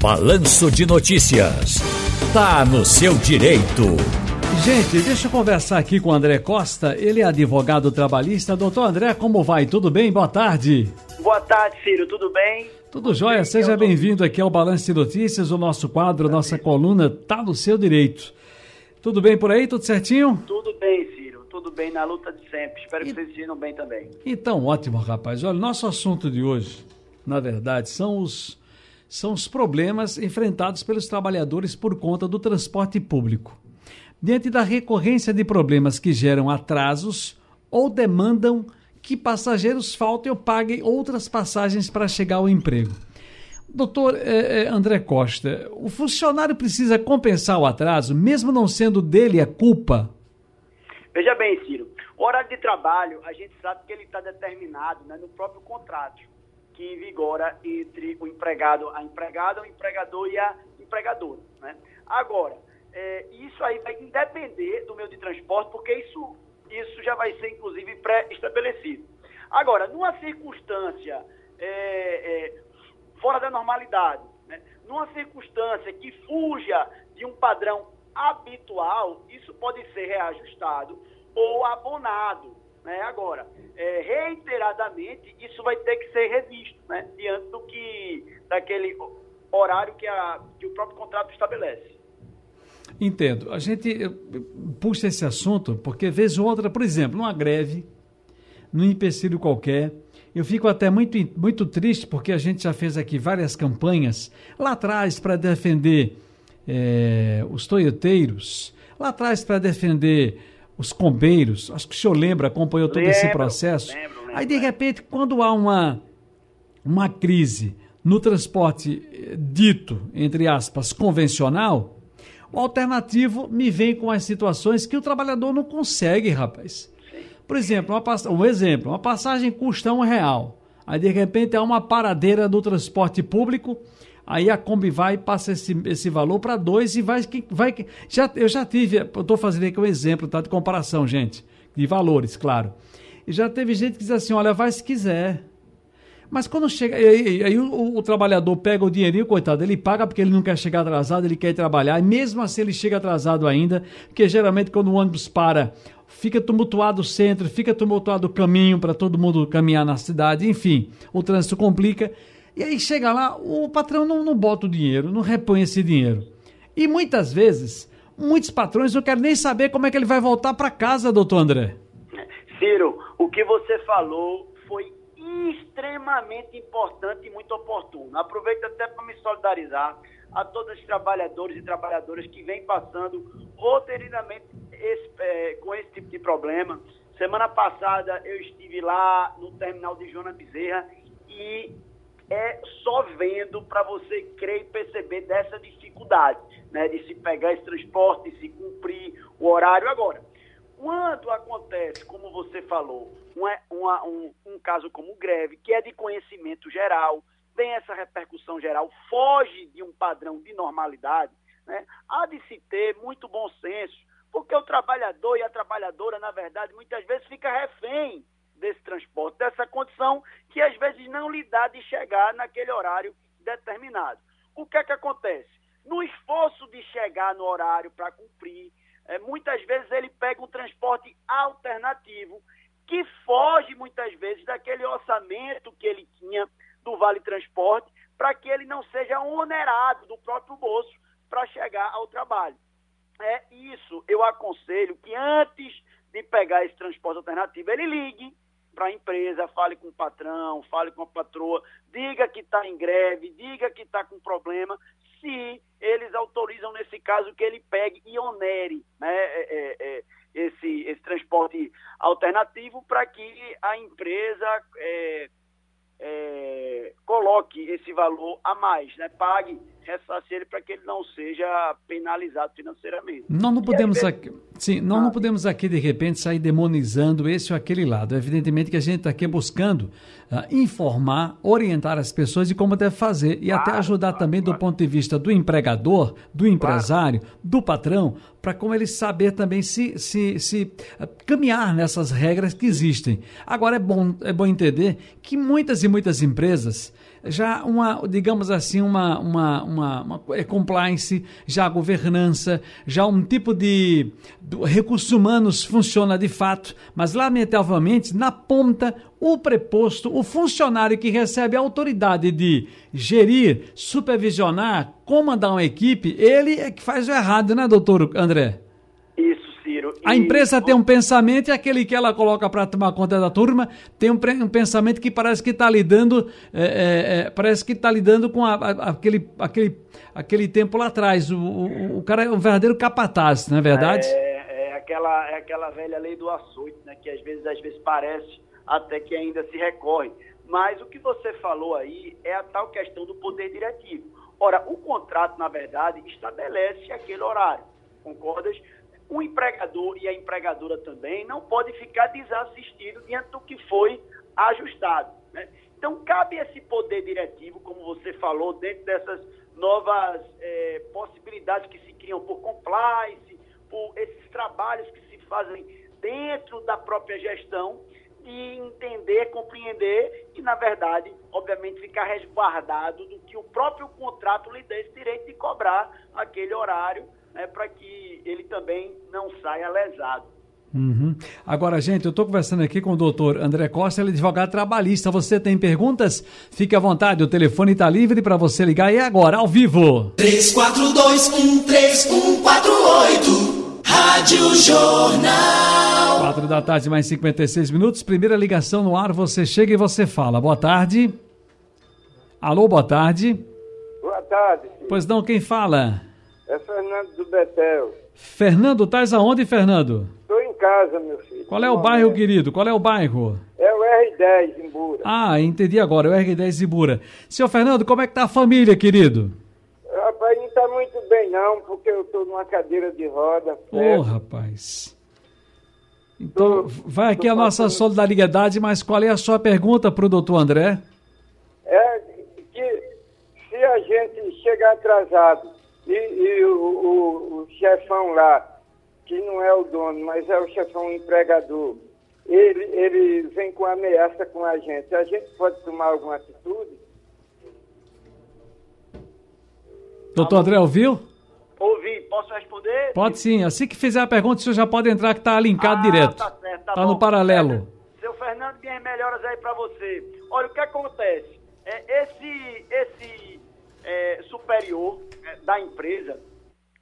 Balanço de Notícias. Tá no seu direito. Gente, deixa eu conversar aqui com o André Costa. Ele é advogado trabalhista. Doutor André, como vai? Tudo bem? Boa tarde. Boa tarde, Ciro. Tudo bem? Tudo jóia. Seja bem-vindo aqui ao Balanço de Notícias, o nosso quadro, nossa coluna Tá no seu direito. Tudo bem por aí? Tudo certinho? Tudo bem, Ciro. Tudo bem na luta de sempre. Espero que vocês estejam bem também. Então, ótimo, rapaz. Olha, nosso assunto de hoje, na verdade, são os, são os problemas enfrentados pelos trabalhadores por conta do transporte público. Diante da recorrência de problemas que geram atrasos ou demandam que passageiros faltem ou paguem outras passagens para chegar ao emprego. Doutor eh, eh, André Costa, o funcionário precisa compensar o atraso, mesmo não sendo dele a culpa? Veja bem, Ciro, o horário de trabalho, a gente sabe que ele está determinado né, no próprio contrato que vigora entre o empregado, a empregada, o empregador e a empregadora. Né? Agora, é, isso aí vai depender do meio de transporte, porque isso, isso já vai ser, inclusive, pré-estabelecido. Agora, numa circunstância é, é, fora da normalidade, né? numa circunstância que fuja de um padrão habitual, isso pode ser reajustado ou abonado. Né? Agora, é, reiteradamente, isso vai ter que ser revisto né? diante do que, daquele horário que, a, que o próprio contrato estabelece. Entendo. A gente puxa esse assunto porque, vez ou outra, por exemplo, numa greve, num empecilho qualquer, eu fico até muito, muito triste porque a gente já fez aqui várias campanhas lá atrás para defender é, os toioteiros, lá atrás para defender os combeiros. Acho que o senhor lembra, acompanhou todo lembro, esse processo. Lembro, lembro, Aí, de repente, quando há uma, uma crise no transporte eh, dito, entre aspas, convencional, o alternativo me vem com as situações que o trabalhador não consegue, rapaz. Por exemplo, uma, um exemplo, uma passagem custa um real. Aí de repente há uma paradeira do transporte público, aí a Kombi vai e passa esse, esse valor para dois e vai, vai já, eu já tive, eu estou fazendo aqui um exemplo tá, de comparação, gente, de valores, claro. E já teve gente que diz assim, olha, vai se quiser. Mas quando chega. Aí, aí o, o, trabalhador pega o dinheirinho, coitado, ele paga porque ele não quer chegar atrasado, ele quer trabalhar, e mesmo assim ele chega atrasado ainda, porque geralmente quando o ônibus para, fica tumultuado o centro, fica tumultuado o caminho para todo mundo caminhar na cidade, enfim, o trânsito complica. E aí chega lá, o patrão não, não bota o dinheiro, não repõe esse dinheiro. E muitas vezes, muitos patrões não querem nem saber como é que ele vai voltar para casa, doutor André. Ciro, o que você falou foi extremamente importante e muito oportuno. Aproveito até para me solidarizar a todos os trabalhadores e trabalhadoras que vêm passando roteiramente esse, é, com esse tipo de problema. Semana passada eu estive lá no terminal de Joana Bezerra e é só vendo para você crer e perceber dessa dificuldade, né, de se pegar esse transporte, de se cumprir o horário agora. Quando acontece, como você falou, um, um caso como greve, que é de conhecimento geral, tem essa repercussão geral, foge de um padrão de normalidade, né? há de se ter muito bom senso, porque o trabalhador e a trabalhadora, na verdade, muitas vezes fica refém desse transporte, dessa condição que às vezes não lhe dá de chegar naquele horário determinado. O que é que acontece? No esforço de chegar no horário para cumprir, é, muitas vezes ele pega um transporte alternativo que foge muitas vezes daquele orçamento que ele tinha do Vale Transporte para que ele não seja onerado do próprio bolso para chegar ao trabalho. É isso, eu aconselho que antes de pegar esse transporte alternativo, ele ligue para a empresa, fale com o patrão, fale com a patroa, diga que está em greve, diga que está com problema, se eles autorizam, nesse caso, que ele pegue e onere né, é, é, é esse, esse transporte alternativo para que a empresa é, é, coloque esse valor a mais, né, pague ressarcir ele para que ele não seja penalizado financeiramente. Nós não podemos aqui, sim, nós ah, não podemos aqui de repente sair demonizando esse ou aquele lado. Evidentemente que a gente está aqui buscando uh, informar, orientar as pessoas de como deve fazer e claro, até ajudar claro, também claro. do ponto de vista do empregador, do empresário, do patrão, para como ele saber também se, se, se uh, caminhar nessas regras que existem. Agora é bom, é bom entender que muitas e muitas empresas já uma, digamos assim, uma, uma, uma, uma é compliance, já governança, já um tipo de recursos humanos funciona de fato, mas lamentavelmente na ponta o preposto, o funcionário que recebe a autoridade de gerir, supervisionar, comandar uma equipe, ele é que faz o errado, né, doutor André? A empresa tem um pensamento e aquele que ela coloca para tomar conta da turma tem um, um pensamento que parece que está lidando, é, é, é, parece que está lidando com a, a, aquele, aquele, aquele tempo lá atrás. O, o, o, cara é um verdadeiro capataz, não é verdade? É, é, aquela, é aquela velha lei do açoite, né, que às vezes, às vezes parece até que ainda se recorre. Mas o que você falou aí é a tal questão do poder diretivo. Ora, o contrato, na verdade, estabelece aquele horário. Concordas? O empregador e a empregadora também não pode ficar desassistido diante do que foi ajustado. Né? Então, cabe esse poder diretivo, como você falou, dentro dessas novas é, possibilidades que se criam por compliance, por esses trabalhos que se fazem dentro da própria gestão, e entender, compreender e, na verdade, obviamente, ficar resguardado do que o próprio contrato lhe dê esse direito de cobrar aquele horário né, para que ele também não saia lesado. Uhum. Agora, gente, eu estou conversando aqui com o doutor André Costa, ele é advogado trabalhista. Você tem perguntas? Fique à vontade, o telefone está livre para você ligar e agora, ao vivo. 34213148 Rádio Jornal. Quatro da tarde, mais 56 minutos. Primeira ligação no ar, você chega e você fala. Boa tarde. Alô, boa tarde. Boa tarde. Filho. Pois não, quem fala? É Fernando do Betel. Fernando, estás aonde, Fernando? Estou em casa, meu filho. Qual é o bairro, querido? Qual é o bairro? É o R10, Imbura. Ah, entendi agora, é o R10 Imbura. Senhor Fernando, como é que tá a família, querido? Rapaz, não está muito bem não, porque eu estou numa cadeira de roda. Ô, oh, rapaz. Então, vai aqui a nossa solidariedade, mas qual é a sua pergunta para o doutor André? É que se a gente chegar atrasado e, e o, o, o, chefão lá, que não é o dono, mas é o chefão empregador, ele, ele vem com ameaça com a gente, a gente pode tomar alguma atitude? Doutor André, ouviu? Ouvi, posso responder? Pode sim. Assim que fizer a pergunta, o senhor já pode entrar que está linkado ah, direto. Tá certo, tá, tá no paralelo. Seu Fernando, minhas melhoras aí para você. Olha, o que acontece? É, esse esse é, superior da empresa,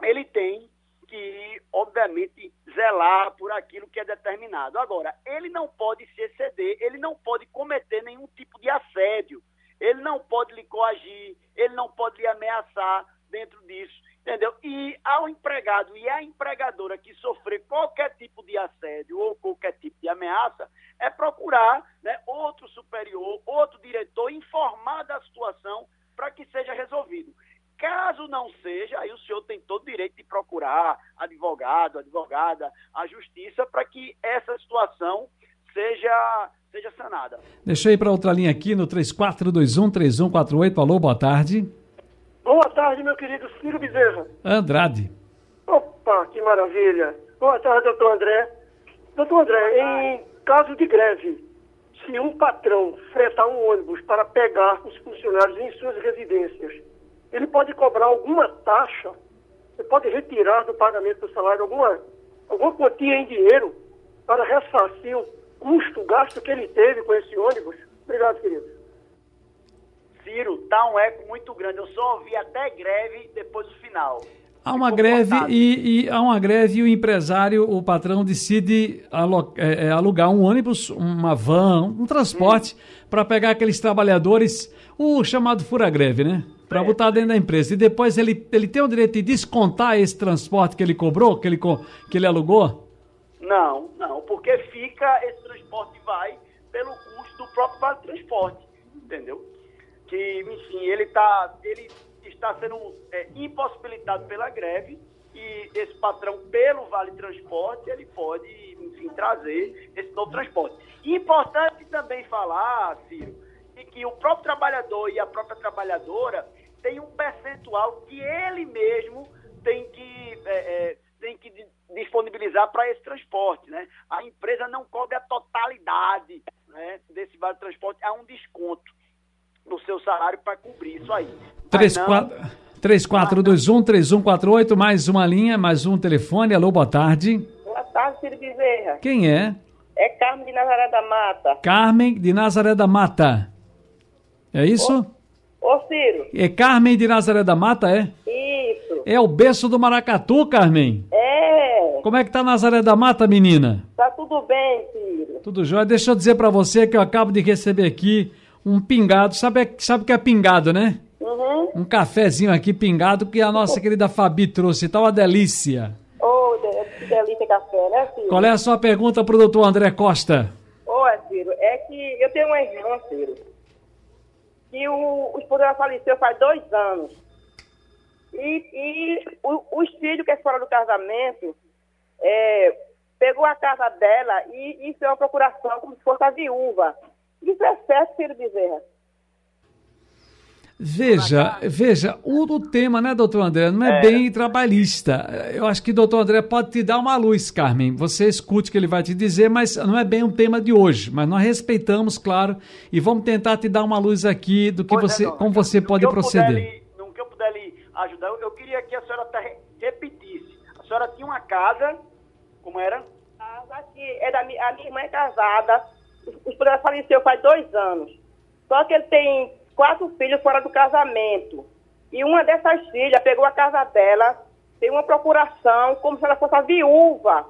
ele tem que, obviamente, zelar por aquilo que é determinado. Agora, ele não pode se exceder, ele não pode cometer nenhum tipo de assédio, ele não pode lhe coagir, ele não pode lhe ameaçar dentro disso. Entendeu? E ao empregado e à empregadora que sofrer qualquer tipo de assédio ou qualquer tipo de ameaça, é procurar né, outro superior, outro diretor, informar da situação para que seja resolvido. Caso não seja, aí o senhor tem todo o direito de procurar advogado, advogada, a justiça, para que essa situação seja, seja sanada. Deixa eu ir para outra linha aqui no 3421-3148. Alô, boa tarde. Boa tarde, meu querido Ciro Bezerra. Andrade. Opa, que maravilha. Boa tarde, doutor André. Doutor André, em caso de greve, se um patrão fretar um ônibus para pegar os funcionários em suas residências, ele pode cobrar alguma taxa, ele pode retirar do pagamento do salário alguma, alguma quantia em dinheiro para ressarcir o custo, o gasto que ele teve com esse ônibus? Obrigado, querido. Ciro, tá um eco muito grande. Eu só ouvi até greve depois do final. Há uma greve e, e, há uma greve e o empresário, o patrão decide é, é, alugar um ônibus, uma van, um transporte hum. para pegar aqueles trabalhadores, o chamado fura-greve, né? Para é. botar dentro da empresa. E depois ele, ele tem o direito de descontar esse transporte que ele cobrou, que ele, que ele alugou? Não, não, porque fica, esse transporte vai pelo custo do próprio transporte, entendeu? que, enfim, ele, tá, ele está sendo é, impossibilitado pela greve e esse patrão, pelo Vale Transporte, ele pode, enfim, trazer esse novo transporte. Importante também falar, Ciro, e que o próprio trabalhador e a própria trabalhadora tem um percentual que ele mesmo tem que, é, é, tem que disponibilizar para esse transporte, né? A empresa não cobre a totalidade né, desse Vale Transporte, há um desconto. No seu salário para cobrir isso aí. 3421-3148, mais uma linha, mais um telefone. Alô, boa tarde. Boa tarde, Ciro Bezerra. Quem é? É Carmen de Nazaré da Mata. Carmen de Nazaré da Mata. É isso? Ô, ô Ciro. É Carmen de Nazaré da Mata, é? Isso. É o berço do Maracatu, Carmen? É. Como é que tá Nazaré da Mata, menina? Tá tudo bem, Ciro. Tudo jóia. Deixa eu dizer para você que eu acabo de receber aqui um pingado. Sabe, sabe o que é pingado, né? Uhum. Um cafezinho aqui pingado que a nossa querida Fabi trouxe. Tá uma delícia. Oh, que delícia café, né, Ciro? Qual é a sua pergunta pro doutor André Costa? Ô, Ciro, é que eu tenho uma irmã, Ciro, que o, o esposo dela faleceu faz dois anos. E, e o, os filhos que é fora do casamento é, pegou a casa dela e, e fez uma procuração como se fosse a viúva. Isso é certo, Ciro Bezerra? Veja, veja, o, o tema, né, doutor André, não é, é, bem trabalhista. Eu acho que o doutor André pode te dar uma luz, Carmen. Você escute o que ele vai te dizer, mas não é bem um tema de hoje. Mas nós respeitamos, claro, e vamos tentar te dar uma luz aqui do que Pois é, você, dona, como você no pode que proceder. puder lhe- no que eu puder lhe ajudar, eu, queria que a senhora até repetisse. A senhora tinha uma casa, como era? Casa aqui, é da, mi- a minha irmã é casada, o dela faleceu faz dois anos. Só que ele tem quatro filhos fora do casamento. E uma dessas filhas pegou a casa dela, tem uma procuração como se ela fosse a viúva.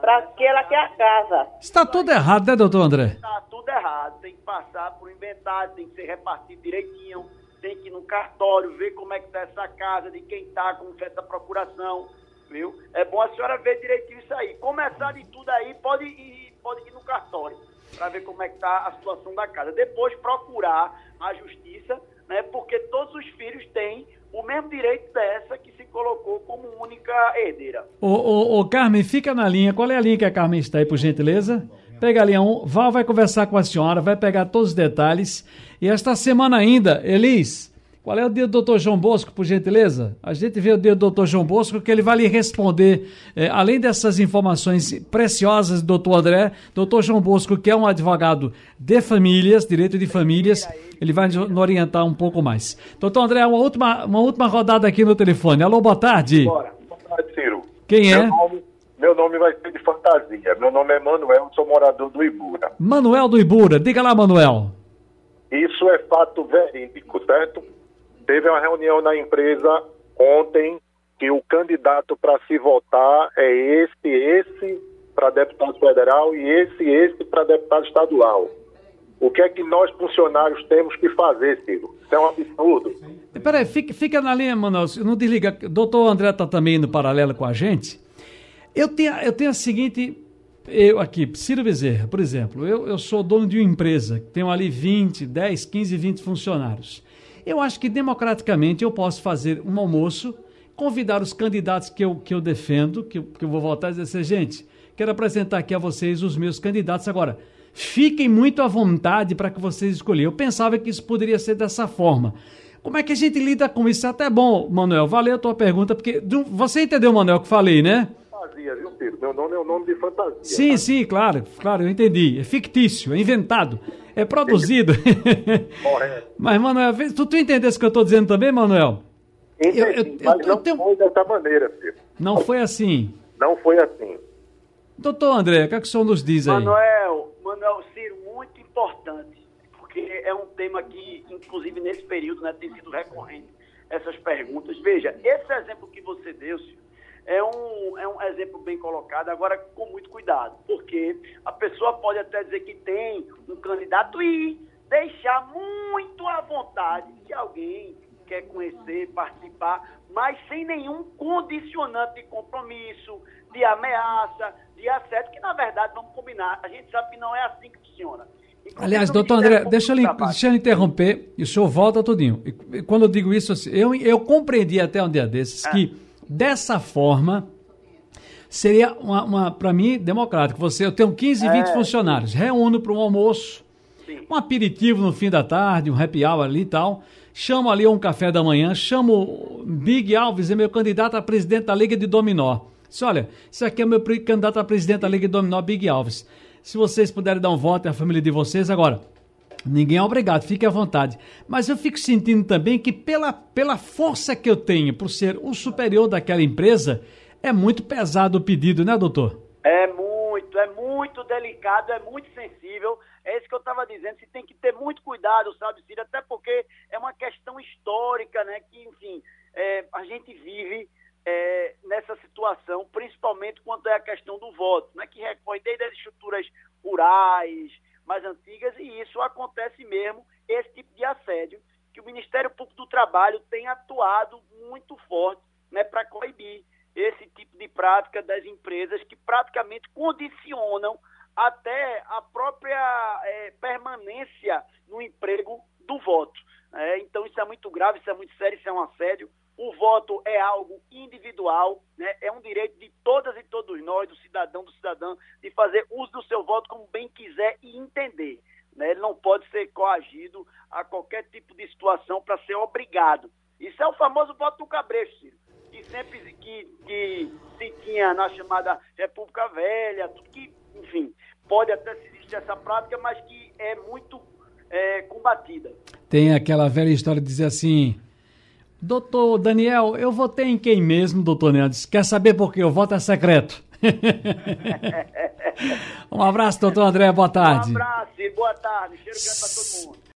Para que ela quer a casa. Está tudo errado, né, doutor André? Tá tudo errado. Tem que passar por inventário, tem que ser repartido direitinho, tem que ir no cartório, ver como é que tá essa casa, de quem tá, como foi essa procuração, viu? É bom a senhora ver direitinho isso aí. Começar de tudo aí, pode ir, pode ir no cartório, para ver como é que tá a situação da casa. Depois procurar a justiça, né? Porque todos os filhos têm o mesmo direito dessa que se colocou como única herdeira. Ô, ô, ô, Carmen, fica na linha. Qual é a linha que a Carmen está aí, por gentileza? Pega a linha 1. Val vai conversar com a senhora, vai pegar todos os detalhes. E esta semana ainda, Elis, qual é o dia do doutor João Bosco, por gentileza? A gente vê o dia do doutor João Bosco, que ele vai lhe responder, eh, além dessas informações preciosas do doutor André, doutor João Bosco, que é um advogado de famílias, direito de famílias, ele vai nos orientar um pouco mais. Doutor André, uma última, uma última rodada aqui no telefone. Alô, boa tarde. Bora. Boa tarde, Ciro. Quem é? Meu nome, meu nome vai ser de fantasia. Meu nome é Manuel, sou morador do Ibura. Manuel do Ibura. Diga lá, Manuel. Isso é fato verídico, certo? Teve uma reunião na empresa ontem que o candidato para se votar é esse, esse para deputado federal e esse, esse para deputado estadual. O que é que nós funcionários temos que fazer, Ciro? Isso é um absurdo. Peraí, fica, fica na linha, Manuel. Não desliga. Doutor André está também no paralelo com a gente. Eu tenho, eu tenho a seguinte. Eu aqui, Ciro Bezerra, por exemplo, eu, eu sou dono de uma empresa, tenho ali 20, 10, 15, 20 funcionários. Eu acho que democraticamente eu posso fazer um almoço, convidar os candidatos que eu, que eu defendo, que, eu- que eu vou votar e dizer assim, gente, quero apresentar aqui a vocês os meus candidatos. Agora, fiquem muito à vontade para que vocês escolham. Eu pensava que isso poderia ser dessa forma. Como é que a gente lida com isso? É até bom, Manuel. Valeu a tua pergunta, porque você entendeu, Manuel, o que falei, né? Fantasia, viu, Ciro? Meu nome é o nome de fantasia. Sim, sim, claro, claro, eu entendi. É fictício, é inventado, é produzido. Correto. Mas, Manuel, tu, tu entendesse o que eu estou dizendo também, Manuel? Entendi, Eu- eu- mas eu não tenho- foi dessa maneira, Ciro. Não foi assim. Não foi assim. Doutor André, o que, é que o senhor nos diz aí? Manuel, Manuel Ciro, muito importante, porque é um tema que, inclusive nesse período, né, tem sido recorrente essas perguntas. Veja, esse exemplo que você deu, Ciro, é um, é um exemplo bem colocado, agora com muito cuidado, porque a pessoa pode até dizer que tem um candidato e deixar muito à vontade se alguém quer conhecer, participar, mas sem nenhum condicionante de compromisso, de ameaça, de assédio, que na verdade, vamos combinar, a gente sabe que não é assim que funciona. Aliás, doutor André, deixa eu, deixa eu interromper e o senhor volta tudinho. E, e quando eu digo isso, assim, eu, eu compreendi até um dia desses É. que, dessa forma, seria, uma, uma para mim, democrático. Você, eu tenho 15, 20 funcionários, reúno para um almoço, É. Sim. um aperitivo no fim da tarde, um happy hour ali e tal. Chamo ali um café da manhã, chamo o Big Alves, é meu candidato a presidente da Liga de Dominó. Disse, olha, isso aqui é meu candidato a presidente da Liga de Dominó, Big Alves. Se vocês puderem dar um voto, é a família de vocês. Agora, Ninguém é obrigado, fique à vontade. Mas eu fico sentindo também que, pela, pela força que eu tenho por ser o superior daquela empresa, é muito pesado o pedido, né, doutor? É muito, é muito delicado, é muito sensível. É isso que eu estava dizendo. Se tem que ter muito cuidado, sabe, Ciro? Até porque é uma questão histórica, né? Que, enfim, é, a gente vive é, nessa situação, principalmente quando é a questão do voto, né? Que foi desde as estruturas rurais, mais antigas, e isso acontece mesmo, esse tipo de assédio, que o Ministério Público do Trabalho tem atuado muito forte né, para coibir esse tipo de prática das empresas que praticamente condicionam até a própria é, permanência no emprego do voto. É, então isso é muito grave, isso é muito sério, isso é um assédio. O voto é algo individual, né? é um direito de todas e todos nós, do cidadão, do cidadão, de fazer uso do seu voto como bem quiser e entender. Né? Ele não pode ser coagido a qualquer tipo de situação para ser obrigado. Isso é o famoso voto do cabresto, Ciro, que sempre que, que se tinha na chamada República Velha, tudo que, enfim, pode até existir essa prática, mas que é muito é, combatida. Tem aquela velha história de dizer assim, Doutor Daniel, eu votei em quem mesmo, doutor Nedes? Quer saber por quê? O voto é secreto. um abraço, doutor André, boa tarde. Um abraço e boa tarde. Cheiro grande para todo mundo.